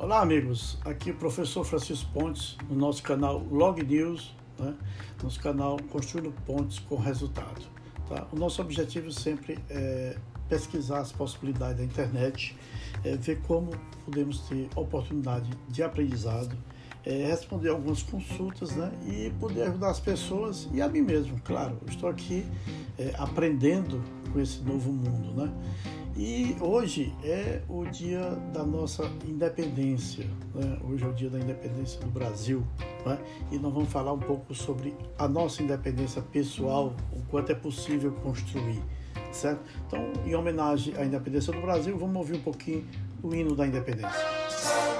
Olá, amigos. Aqui é o professor Francisco Pontes, no nosso canal Log News, né? nosso canal Construindo Pontes com Resultado. Tá? O nosso objetivo sempre é pesquisar as possibilidades da internet, é ver como podemos ter oportunidade de aprendizado, é responder algumas consultas né? e poder ajudar as pessoas e a mim mesmo, claro. Eu estou aqui é, aprendendo com esse novo mundo. Né? E hoje é o dia da nossa independência, né? hoje é o dia da independência do Brasil, né? e nós vamos falar um pouco sobre a nossa independência pessoal, o quanto é possível construir, certo? Então, em homenagem à independência do Brasil, vamos ouvir um pouquinho do hino da independência.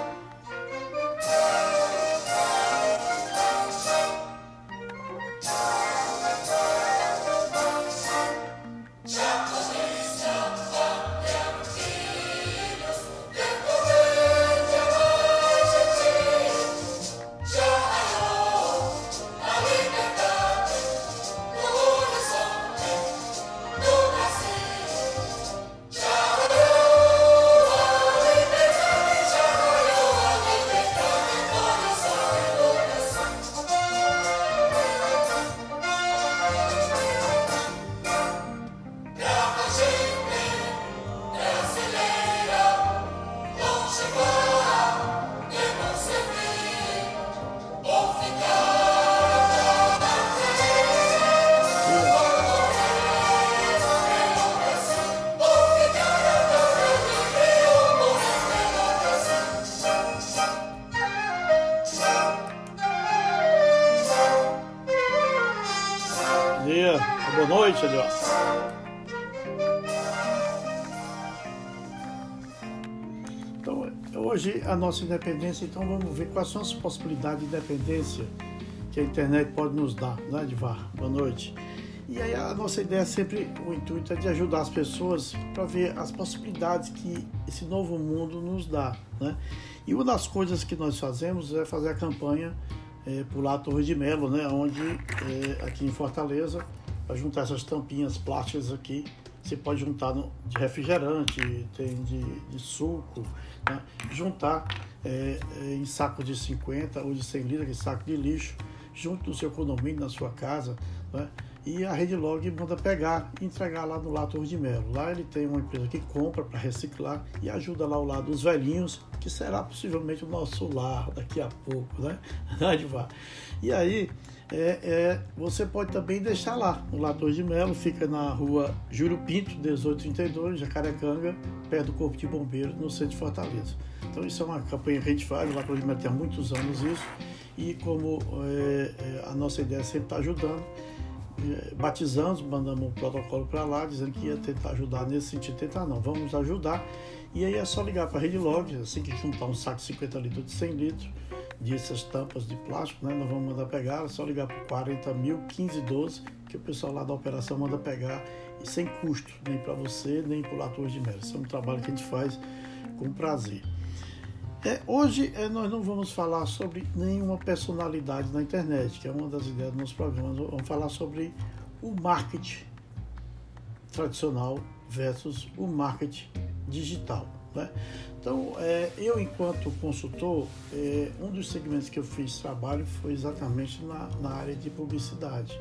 A nossa independência, então vamos ver quais são as possibilidades de independência que a internet pode nos dar, né, Edvar? Boa noite. E aí a nossa ideia é sempre, o intuito é de ajudar as pessoas para ver as possibilidades que esse novo mundo nos dá, né? E uma das coisas que nós fazemos é fazer a campanha é, a Torre de Melo, né? Onde é, aqui em Fortaleza, para juntar essas tampinhas plásticas aqui, você pode juntar no, de refrigerante, tem de, de suco, né? juntar é, é em saco de 50 ou de 100 litros, saco de lixo, junto no seu condomínio, na sua casa, né? E a Rede Log manda pegar e entregar lá no Lato de Melo. Lá ele tem uma empresa que compra para reciclar e ajuda lá ao lado dos velhinhos, que será possivelmente o nosso lar daqui a pouco, né? E aí é, é, você pode também deixar lá no Lato de Melo, fica na rua Júlio Pinto, 1832, Jacarecanga, perto do Corpo de Bombeiros, no centro de Fortaleza. Então isso é uma campanha que a gente faz, o Lato de Melo tem há muitos anos isso, e como é, é a nossa ideia sempre está ajudando, batizamos, mandamos um protocolo para lá, dizendo que ia tentar ajudar nesse sentido. Tentar não, vamos ajudar. E aí é só ligar para a Rede Log, assim que juntar um saco de 50 litros de 100 litros, dessas tampas de plástico, né? Nós vamos mandar pegar, é só ligar para 40 mil 15 12, que o pessoal lá da operação manda pegar, e sem custo, nem para você, nem para o Lator de Melo. Isso é um trabalho que a gente faz com prazer. É, hoje é, nós não vamos falar sobre nenhuma personalidade na internet, que é uma das ideias dos nossos programas. Vamos falar sobre o marketing tradicional versus o marketing digital. Né? Então, é, eu, enquanto consultor, é, um dos segmentos que eu fiz trabalho foi exatamente na, na área de publicidade.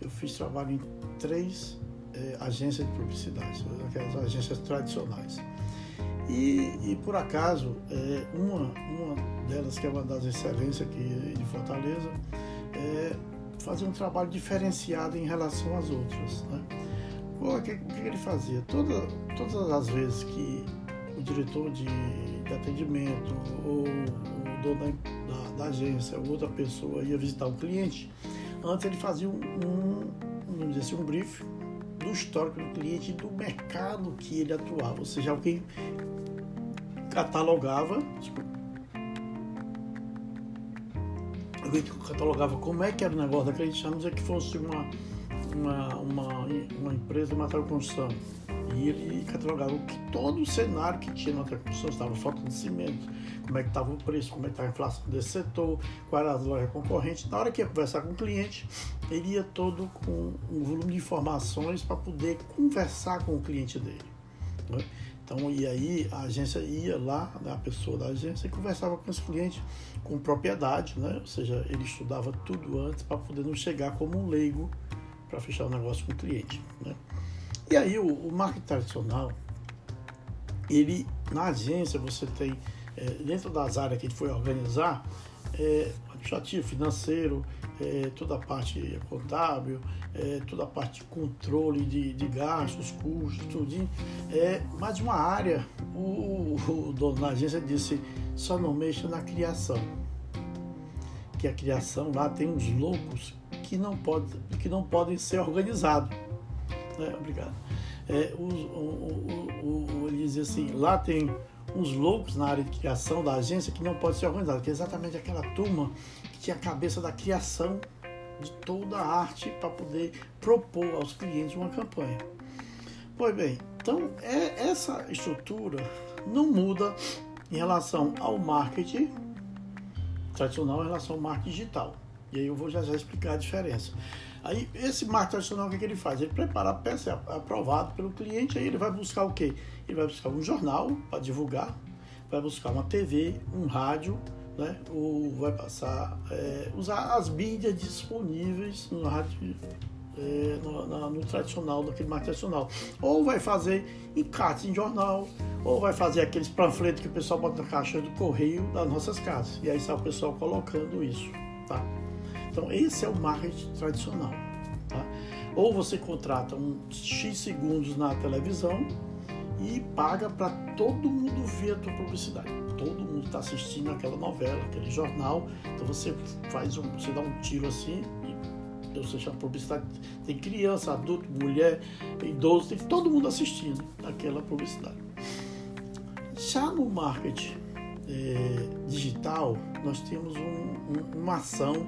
Eu fiz trabalho em três é, agências de publicidade, aquelas agências tradicionais. E, e por acaso, é, uma, uma delas, que é uma das excelências aqui de Fortaleza, é fazer um trabalho diferenciado em relação às outras. Né? O que, o que ele fazia? Toda, todas as vezes que o diretor de, de atendimento ou o dono da, da, da, agência ou outra pessoa ia visitar um cliente, antes ele fazia um, um, assim, um briefing do histórico do cliente e do mercado que ele atuava, ou seja, alguém catalogava, tipo, alguém catalogava como é que era o negócio daquele, chamamos que fosse uma, uma, uma, uma empresa de material de construção. E ele catalogava que todo o cenário que tinha na construção estava falta de cimento, como é que estava o preço, como é que estava a inflação desse setor, quais eram as lojas concorrentes. Na hora que ia conversar com o cliente, ele ia todo com um volume de informações para poder conversar com o cliente dele. Né? Então, e aí a agência ia lá, né, a pessoa da agência, e conversava com os clientes com propriedade, né? ou seja, ele estudava tudo antes para poder não chegar como um leigo para fechar o negócio com o cliente. Né? E aí o, o marketing tradicional, ele na agência você tem, é, dentro das áreas que ele foi organizar, é, administrativo, financeiro, é, toda a parte contábil, é, toda a parte de controle de, de gastos, custos, tudo. É, mais uma área, o, o dono da agência disse, só não mexa na criação. Que a criação lá tem uns loucos que não, pode, que não podem ser organizados. É, obrigado. É, o, o, o, ele dizia assim, lá tem uns loucos na área de criação da agência que não pode ser organizado, que é exatamente aquela turma que tinha a cabeça da criação de toda a arte para poder propor aos clientes uma campanha. Pois bem, então é, essa estrutura não muda em relação ao marketing tradicional em relação ao marketing digital. E aí eu vou já, já explicar a diferença. Aí esse marketing tradicional, o que, é que ele faz? Ele prepara a peça é aprovado pelo cliente, aí ele vai buscar o quê? Ele vai buscar um jornal para divulgar, vai buscar uma TV, um rádio, né? ou vai passar, é, usar as mídias disponíveis no rádio, é, no, no, tradicional, daquele marketing tradicional. Ou vai fazer encartes em jornal, ou vai fazer aqueles panfletos que o pessoal bota na caixa do correio das nossas casas. E aí está o pessoal colocando isso, tá? Então, esse é o marketing tradicional. Tá? Ou você contrata um X segundos na televisão e paga para todo mundo ver a tua publicidade. Todo mundo está assistindo aquela novela, aquele jornal. Então você faz um, você dá um tiro assim e você chama publicidade. Tem criança, adulto, mulher, idoso, tem todo mundo assistindo aquela publicidade. Já no marketing é, digital, nós temos um, um, uma ação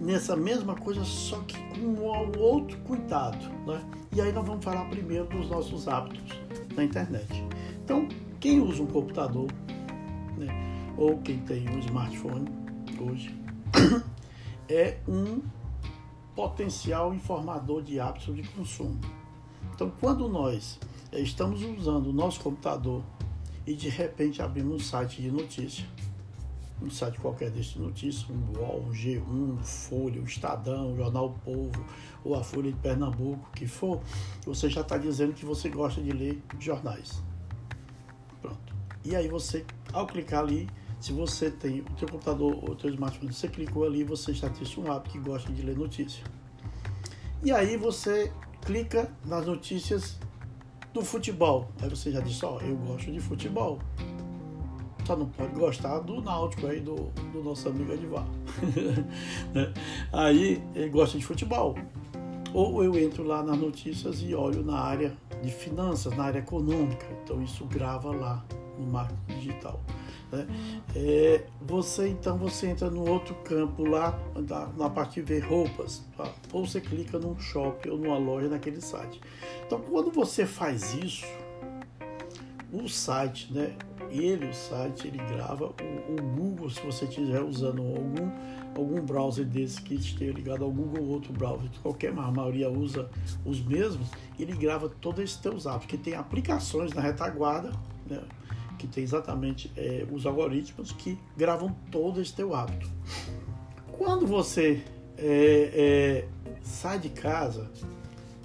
nessa mesma coisa, só que com um outro cuidado. Né? E aí nós vamos falar primeiro dos nossos hábitos na internet. Então, quem usa um computador, né, ou quem tem um smartphone hoje, é um potencial informador de hábitos de consumo. Então, quando nós eh, estamos usando o nosso computador e de repente abrimos um site de notícia, um site qualquer desse notícias, um UOL, um G1, um Folha, um Estadão, o Jornal o Povo, ou a Folha de Pernambuco, que for, você já está dizendo que você gosta de ler jornais. Pronto. E aí você, ao clicar ali, se você tem o teu computador ou o teu smartphone, você clicou ali, você já tem um hábito que gosta de ler notícia. E aí você clica nas notícias do futebol. Aí você já disse, ó, oh, eu gosto de futebol só não pode gostar do Náutico aí, do, do nosso amigo Edivar. Né? aí ele gosta de futebol. Ou eu entro lá nas notícias e olho na área de finanças, na área econômica. Então isso grava lá no marketing digital. Né? É, você então você entra no outro campo lá na parte de ver roupas, tá? ou você clica num shopping ou numa loja naquele site. Então quando você faz isso, o site, né? Ele, o site, ele grava o, o Google, se você estiver usando algum, algum browser desse que esteja ligado ao Google ou outro browser, qualquer, a maioria usa os mesmos, ele grava todos esses teus apps, que tem aplicações na retaguarda, né? que tem exatamente é, os algoritmos que gravam todo esse teu hábito. Quando você é, é, sai de casa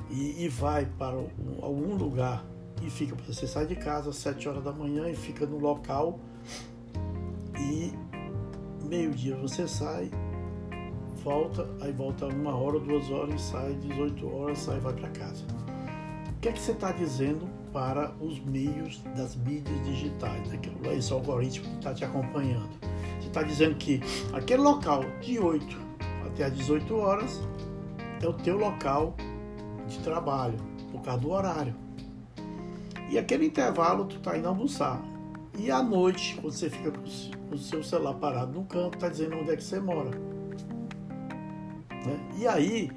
e, e vai para um, algum lugar e fica, você sai de casa às 7 horas da manhã e fica no local e meio-dia você sai, volta, aí volta uma hora, duas horas e sai, 18 horas, sai vai para casa. O que é que você está dizendo para os meios das mídias digitais, aquele, esse algoritmo que está te acompanhando? Você está dizendo que aquele local de 8 até às 18 horas é o teu local de trabalho, por causa do horário. E aquele intervalo tu tá indo almoçar. E à noite, quando você fica com o seu celular parado no canto, tá dizendo onde é que você mora. Né? E aí,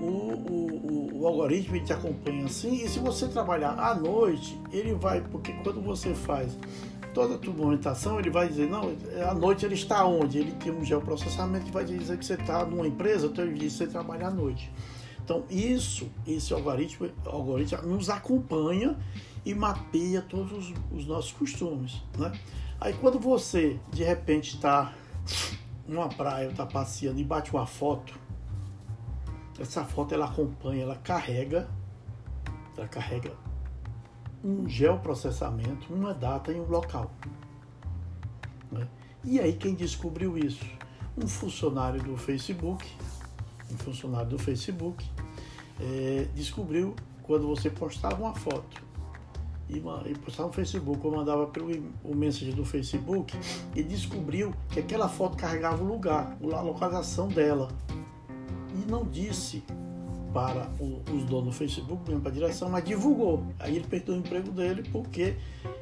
o, o, o, algoritmo te acompanha assim, e se você trabalhar à noite, ele vai, porque quando você faz toda a tua ele vai dizer, não, à noite ele está onde? Ele tem um geoprocessamento que vai dizer que você está numa empresa, então ele diz que você trabalha à noite. Então, isso, esse algoritmo, algoritmo nos acompanha e mapeia todos os, os nossos costumes. Né? Aí quando você de repente está numa praia, está passeando e bate uma foto, essa foto ela acompanha, ela carrega, ela carrega um geoprocessamento, uma data e um local. Né? E aí quem descobriu isso? Um funcionário do Facebook, um funcionário do Facebook, é, descobriu quando você postava uma foto e, e postava no Facebook ou mandava pelo o mensagem do Facebook e descobriu que aquela foto carregava o lugar, a localização dela. E não disse para o, os donos do Facebook, mesmo para a direção, mas divulgou. Aí ele perdeu o emprego dele porque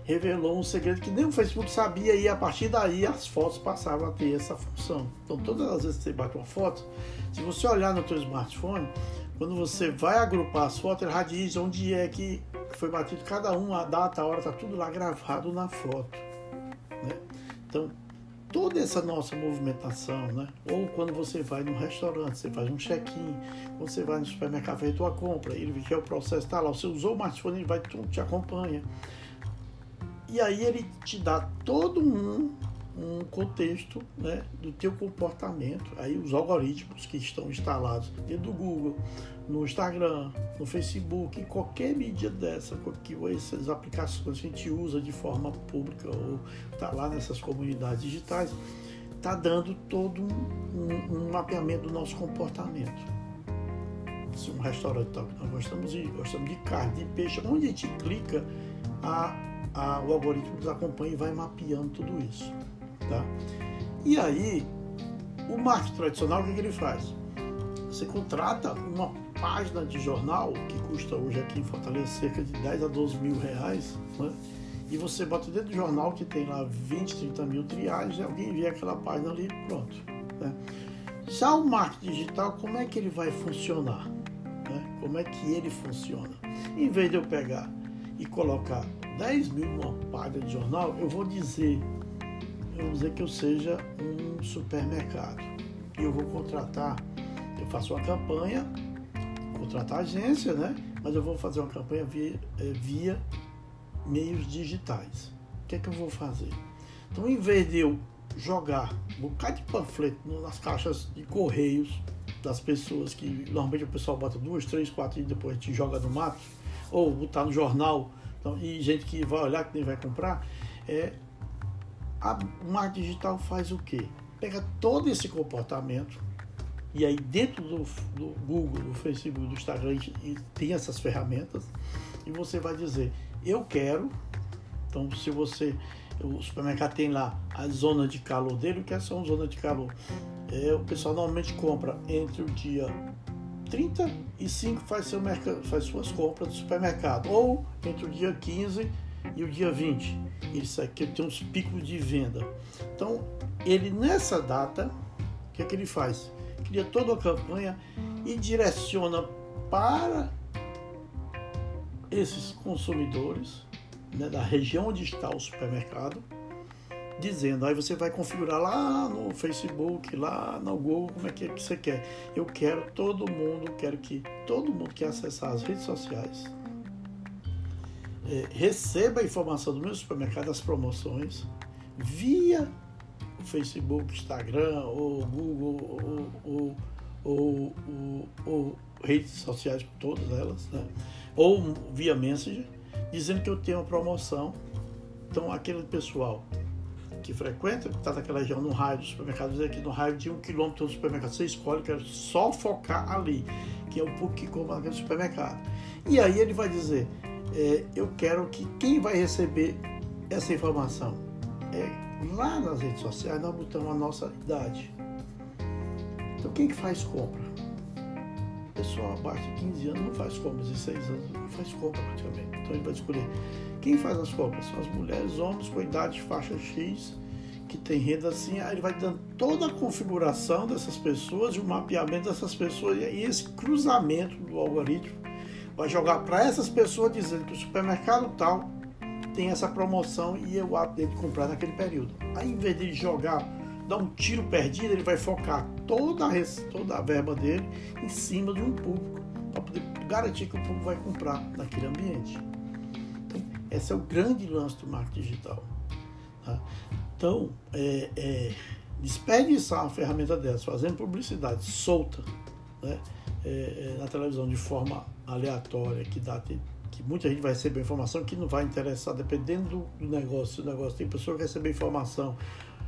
revelou um segredo que nem o Facebook sabia e a partir daí as fotos passavam a ter essa função. Então todas as vezes que você bate uma foto, se você olhar no seu smartphone, quando você vai agrupar as fotos, ele já diz onde é que foi batido cada um, a data, a hora, está tudo lá gravado na foto. Né? Então, toda essa nossa movimentação, né? ou quando você vai num restaurante, você faz um check-in, você vai no supermercado, faz a tua compra, ele vê o processo, está lá, você usou o smartphone, ele vai, tudo te acompanha. E aí ele te dá todo um um contexto né, do teu comportamento. Aí os algoritmos que estão instalados dentro do Google, no Instagram, no Facebook, qualquer mídia dessa que essas aplicações que a gente usa de forma pública ou está lá nessas comunidades digitais, está dando todo um, um, um, mapeamento do nosso comportamento. Se um restaurante tá, nós gostamos de, gostamos de carne, de peixe, onde a gente clica, a, a, o algoritmo nos acompanha e vai mapeando tudo isso. Tá? E aí, o marketing tradicional, o que, que ele faz? Você contrata uma página de jornal que custa hoje aqui em Fortaleza cerca de 10 a 12 mil reais, né? e você bota dentro do jornal que tem lá 20, 30 mil triagens, alguém vê aquela página ali pronto. Né? Já o marketing digital, como é que ele vai funcionar? Né? Como é que ele funciona? Em vez de eu pegar e colocar 10 mil numa página de jornal, eu vou dizer vamos dizer que eu seja um supermercado e eu vou contratar, eu faço uma campanha, contratar agência, né? Mas eu vou fazer uma campanha via, eh, via meios digitais. O que é que eu vou fazer? Então, em vez de eu jogar um bocado de panfleto nas caixas de correios das pessoas que normalmente o pessoal bota duas, três, quatro e depois te joga no mato, ou botar no jornal então, e gente que vai olhar que nem vai comprar, é a marketing digital faz o quê? Pega todo esse comportamento e aí dentro do, do Google, do Facebook, do Instagram e tem essas ferramentas e você vai dizer eu quero. Então se você o supermercado tem lá a zona de calor dele, o que é só uma zona de calor? É, o pessoal normalmente compra entre o dia 35 faz, seu faz suas compras do supermercado, ou entre o dia 15 e o dia 20. Isso aqui tem uns picos de venda. Então, ele nessa data, o que, é que ele faz? Cria toda a campanha e direciona para esses consumidores né, da região onde está o supermercado, dizendo, aí você vai configurar lá no Facebook, lá no Google, como é que, é que você quer. Eu quero todo mundo, quero que todo mundo que acessar as redes sociais é, receba a informação do meu supermercado, as promoções, via Facebook, Instagram, ou Google, ou, ou, ou, ou redes sociais, todas elas, né? ou via Messenger, dizendo que eu tenho uma promoção. Então, aquele pessoal que frequenta, que está naquela região, no raio do supermercado, que no raio de um quilômetro do supermercado, você escolhe, quero só focar ali, que é o público que compra naquele supermercado. E aí ele vai dizer, é, eu quero que quem vai receber essa informação é lá nas redes sociais nós botamos a nossa idade. Então quem que faz compra? Pessoal abaixo de 15 anos não faz compras, de 6 anos não faz compra praticamente. Então ele vai escolher. Quem faz as compras? São as mulheres, homens com idade faixa X, que tem renda assim, aí ele vai dando toda a configuração dessas pessoas e o mapeamento dessas pessoas e esse cruzamento do algoritmo vai jogar para essas pessoas dizendo que o supermercado tal tem essa promoção e o ato dele comprar naquele período. Aí, em vez de jogar, dar um tiro perdido, ele vai focar toda a, toda a verba dele em cima de um público, para poder garantir que o público vai comprar naquele ambiente. Então, Esse é o grande lance do marketing digital. Tá? Então, é, é, desperdiçar uma ferramenta dessa, fazendo publicidade solta né, é, é na televisão de forma aleatória, que dá que muita gente vai receber informação que não vai interessar, dependendo do negócio. O negócio tem pessoa que recebe informação.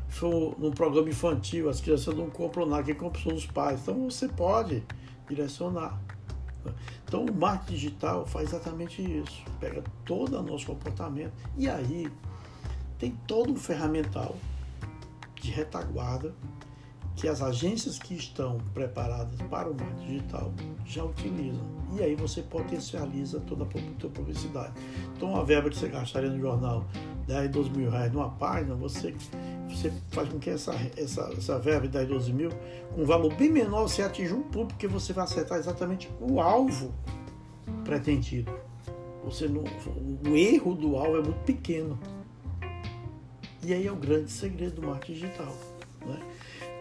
For num programa infantil, as crianças não compram nada, quem compra são os pais. Então você pode direcionar. Então o marketing digital faz exatamente isso. Pega todo o nosso comportamento e aí tem todo um ferramental de retaguarda que as agências que estão preparadas para o marketing digital já utilizam. E aí você potencializa toda a tua publicidade. Então, a verba que você gastaria no jornal, 10, 12 mil reais numa página, você, você faz com que essa, essa, essa verba de 10, 12 mil, com um valor bem menor, você atinja um público que você vai acertar exatamente o alvo pretendido. Você não, o erro do alvo é muito pequeno. E aí é o grande segredo do marketing digital. Né?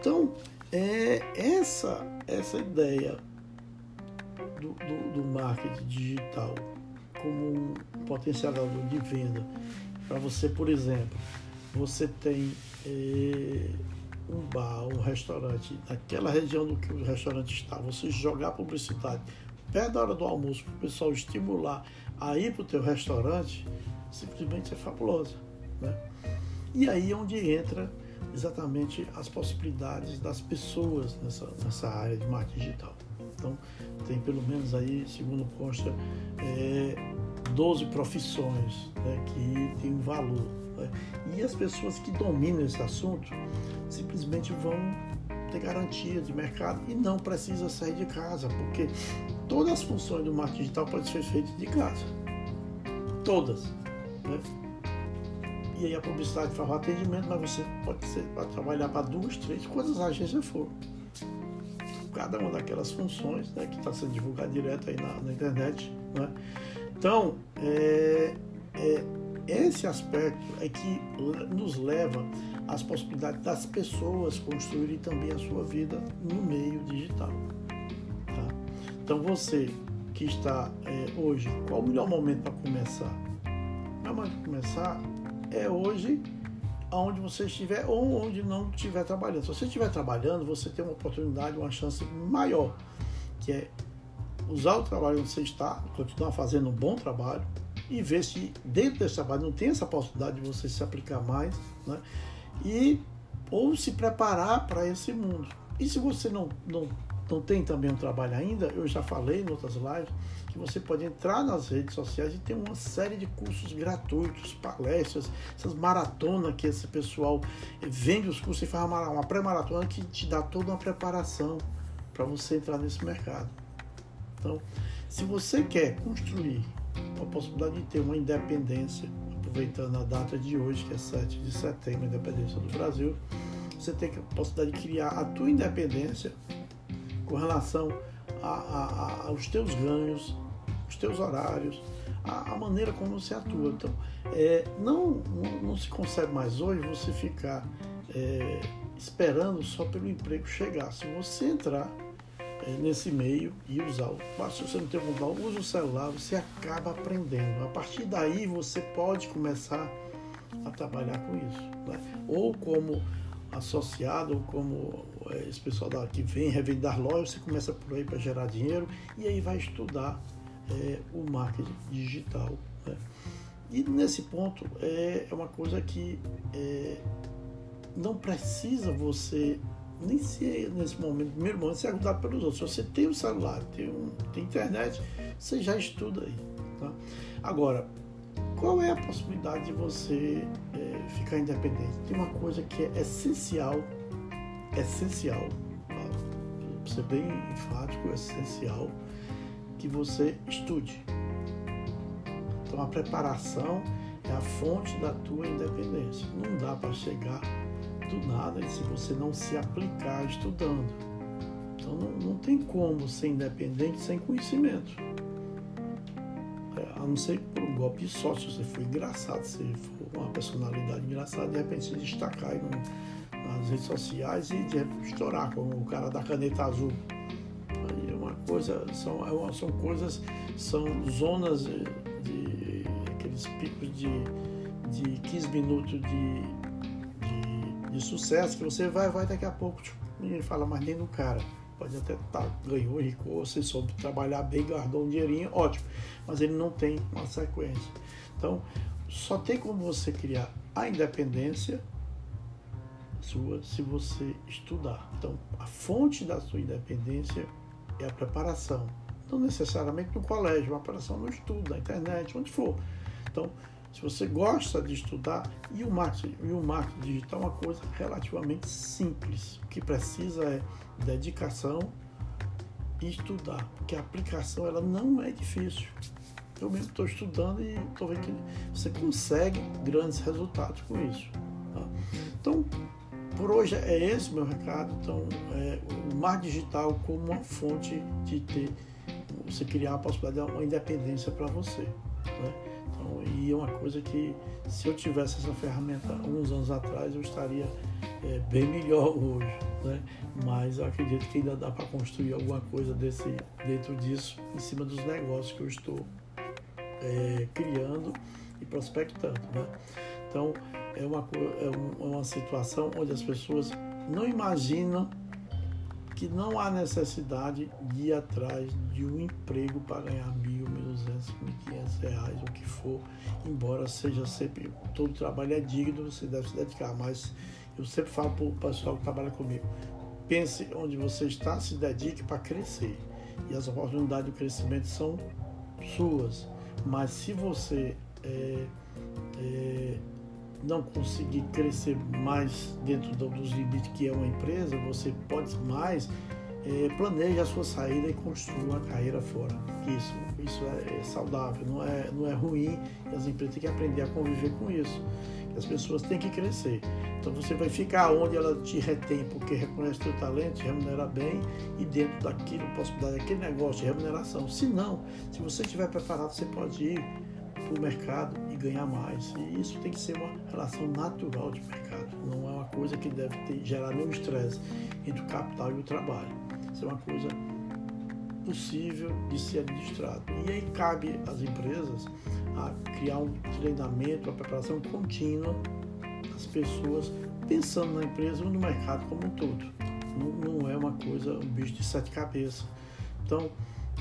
Então, é essa, essa ideia do, do, do marketing digital como um potencializador de venda. Para você, por exemplo, você tem é, um bar, um restaurante, naquela região do que o restaurante está, você jogar publicidade perto da hora do almoço para o pessoal estimular a ir para o teu restaurante, simplesmente é fabulosa. Né? E aí é onde entra exatamente as possibilidades das pessoas nessa, nessa área de marketing digital. Então, tem pelo menos aí, segundo consta, é, 12 profissões né, que têm um valor. Né? E as pessoas que dominam esse assunto simplesmente vão ter garantia de mercado e não precisa sair de casa, porque todas as funções do marketing digital podem ser feitas de casa. Todas. Né? E aí a publicidade faz o atendimento, mas você pode, ser, pode trabalhar para duas, três, quantas agências for. Cada uma daquelas funções né, que está sendo divulgada direto aí na, na internet. Né? Então, é, é, esse aspecto é que nos leva às possibilidades das pessoas construírem também a sua vida no meio digital. Tá? Então, você que está é, hoje, qual o melhor momento para começar? O melhor momento para começar é hoje aonde você estiver ou onde não estiver trabalhando. Se você estiver trabalhando, você tem uma oportunidade, uma chance maior, que é usar o trabalho onde você está, continuar fazendo um bom trabalho e ver se dentro desse trabalho não tem essa possibilidade de você se aplicar mais, né? E ou se preparar para esse mundo. E se você não, não, não tem também um trabalho ainda, eu já falei em outras lives, que você pode entrar nas redes sociais e ter uma série de cursos gratuitos, palestras, essas maratonas que esse pessoal vende os cursos e faz uma, pré-maratona que te dá toda uma preparação para você entrar nesse mercado. Então, se você quer construir a possibilidade de ter uma independência, aproveitando a data de hoje, que é 7 de setembro, a independência do Brasil, você tem a possibilidade de criar a tua independência com relação a, a, aos teus ganhos, os teus horários, a, a maneira como você atua. Então, é, não, não, não, se consegue mais hoje você ficar é, esperando só pelo emprego chegar. Se você entrar é, nesse meio e usar, se você não tem vontade, use o celular, você acaba aprendendo. A partir daí você pode começar a trabalhar com isso. Né? Ou como associado, ou como é, esse pessoal que vem revendar lojas, você começa por aí para gerar dinheiro e aí vai estudar é, o marketing digital. Né? E nesse ponto é, é uma coisa que é, não precisa você nem se nesse momento, primeiro momento, ser ajudado pelos outros. Se você tem um celular, tem, um, tem internet, você já estuda aí. Tá? Agora, qual é a possibilidade de você é, ficar independente? Tem uma coisa que é essencial essencial, para ser bem enfático, é essencial que você estude. Então a preparação é a fonte da tua independência. Não dá para chegar do nada se você não se aplicar estudando. Então não, não tem como ser independente sem conhecimento. É, a não ser por um golpe de sorte, se você for engraçado, se for uma personalidade engraçada, de repente se destacar nas redes sociais e de estourar, como o cara da caneta azul. Coisa, são, é são coisas, são zonas de, de aqueles picos de, de 15 minutos de, de, de sucesso que você vai, vai daqui a pouco, tipo, ninguém fala mais nem do cara. Pode até estar, tá, ganhou, ricou, você soube trabalhar bem, guardou um dinheirinho, ótimo. Mas ele não tem uma sequência. Então, só tem como você criar a independência sua se você estudar. Então, a fonte da sua independência é a preparação. Não necessariamente no colégio, uma preparação no estudo, na internet, onde for. Então, se você gosta de estudar, e o marketing, e o marketing digital é uma coisa relativamente simples. O que precisa é dedicação e estudar, porque a aplicação ela não é difícil. Eu mesmo estou estudando e estou vendo que você consegue grandes resultados com isso. Tá? Então, por hoje é esse meu recado. Então, é, o mar digital como uma fonte de ter, você criar a possibilidade de uma independência para você. Né? Então, e é uma coisa que, se eu tivesse essa ferramenta alguns anos atrás, eu estaria é, bem melhor hoje. Né? Mas eu acredito que ainda dá para construir alguma coisa desse, dentro disso, em cima dos negócios que eu estou é, criando e prospectando. Né? Então, é uma, é, é uma situação onde as pessoas não imaginam que não há necessidade de ir atrás de um emprego para ganhar mil, mil duzentos, mil quinhentos reais, o que for, embora seja sempre, todo trabalho é digno, você deve se dedicar, mas eu sempre falo para o pessoal que trabalha comigo, pense onde você está, se dedique para crescer, e as oportunidades de crescimento são suas, mas se você é, é, não conseguir crescer mais dentro dos limites que é uma empresa, você pode mais é, planeje a sua saída e construa uma carreira fora. Isso, isso é, é, saudável, não é, não é ruim. As empresas têm que aprender a conviver com isso. As pessoas têm que crescer. Então você vai ficar onde ela te retém, porque reconhece teu talento, te remunera bem e dentro daquilo, possibilidade daquele negócio de remuneração. Se não, se você estiver preparado, você pode ir para o mercado e ganhar mais. E isso tem que ser uma relação natural de mercado, não é uma coisa que deve ter, gerar nenhum estresse entre o capital e o trabalho. Isso é uma coisa possível de ser administrado. E aí cabe às empresas a criar um treinamento, uma preparação contínua das pessoas pensando na empresa ou no mercado como um todo. Não, não é uma coisa, um bicho de sete cabeças. Então,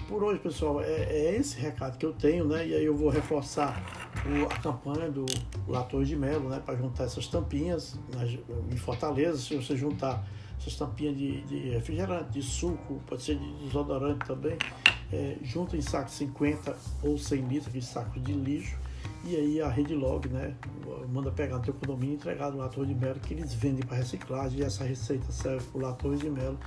por hoje, pessoal, é, é, esse recado que eu tenho, né? E aí eu vou reforçar o, a campanha do Lator de Melo, né? Para juntar essas tampinhas nas, em Fortaleza. Se você juntar essas tampinhas de, de refrigerante, de suco, pode ser de desodorante também, é, junta em sacos 50 ou 100 litros, aqueles sacos de lixo. E aí a Rede Log, né? Manda pegar no teu condomínio e entregar no Lator de Melo, que eles vendem para reciclagem. E essa receita serve para o Lator de Melo.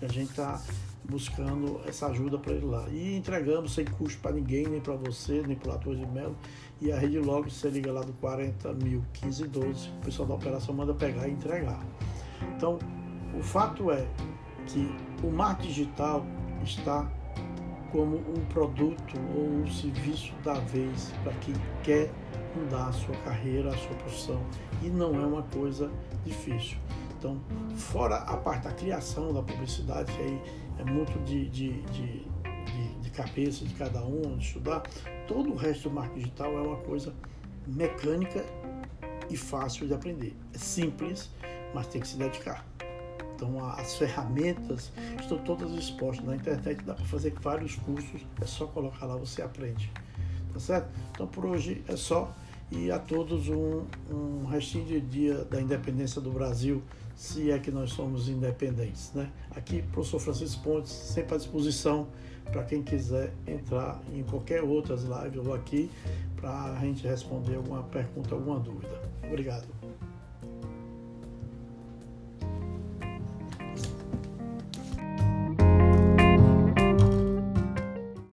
E a gente está buscando essa ajuda para ele lá. E entregamos sem custo para ninguém, nem para você, nem para o Ator de Melo. E a rede logo você liga lá do 40 mil 15 12, o pessoal da operação manda pegar e entregar. Então, o fato é que o marketing digital está como um produto ou um serviço da vez para quem quer mudar a sua carreira, a sua profissão. E não é uma coisa difícil. Então, fora a parte da criação da publicidade, que aí é muito de, de, de, de, cabeça de cada um, de estudar, todo o resto do marketing digital é uma coisa mecânica e fácil de aprender. É simples, mas tem que se dedicar. Então, as ferramentas estão todas expostas na internet, dá para fazer vários cursos, é só colocar lá, você aprende. Tá certo? Então, por hoje é só. E a todos um, um restinho de dia da independência do Brasil se é que nós somos independentes. Né? Aqui, professor Francisco Pontes, sempre à disposição para quem quiser entrar em qualquer outras lives ou aqui para a gente responder alguma pergunta, alguma dúvida. Obrigado.